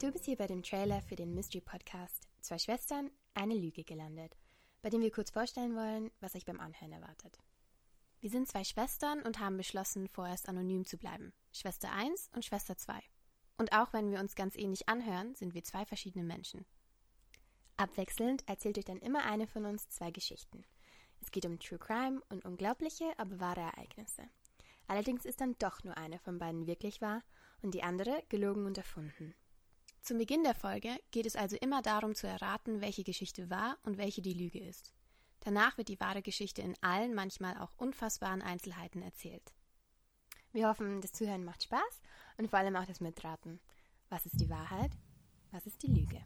hier bei dem Trailer für den Mystery Podcast Zwei Schwestern, eine Lüge gelandet, bei dem wir kurz vorstellen wollen, was euch beim Anhören erwartet. Wir sind zwei Schwestern und haben beschlossen, vorerst anonym zu bleiben. Schwester 1 und Schwester 2. Und auch wenn wir uns ganz ähnlich anhören, sind wir zwei verschiedene Menschen. Abwechselnd erzählt euch dann immer eine von uns zwei Geschichten. Es geht um True Crime und unglaubliche, aber wahre Ereignisse. Allerdings ist dann doch nur eine von beiden wirklich wahr und die andere gelogen und erfunden. Zum Beginn der Folge geht es also immer darum zu erraten, welche Geschichte wahr und welche die Lüge ist. Danach wird die wahre Geschichte in allen, manchmal auch unfassbaren Einzelheiten erzählt. Wir hoffen, das Zuhören macht Spaß und vor allem auch das Mitraten. Was ist die Wahrheit? Was ist die Lüge?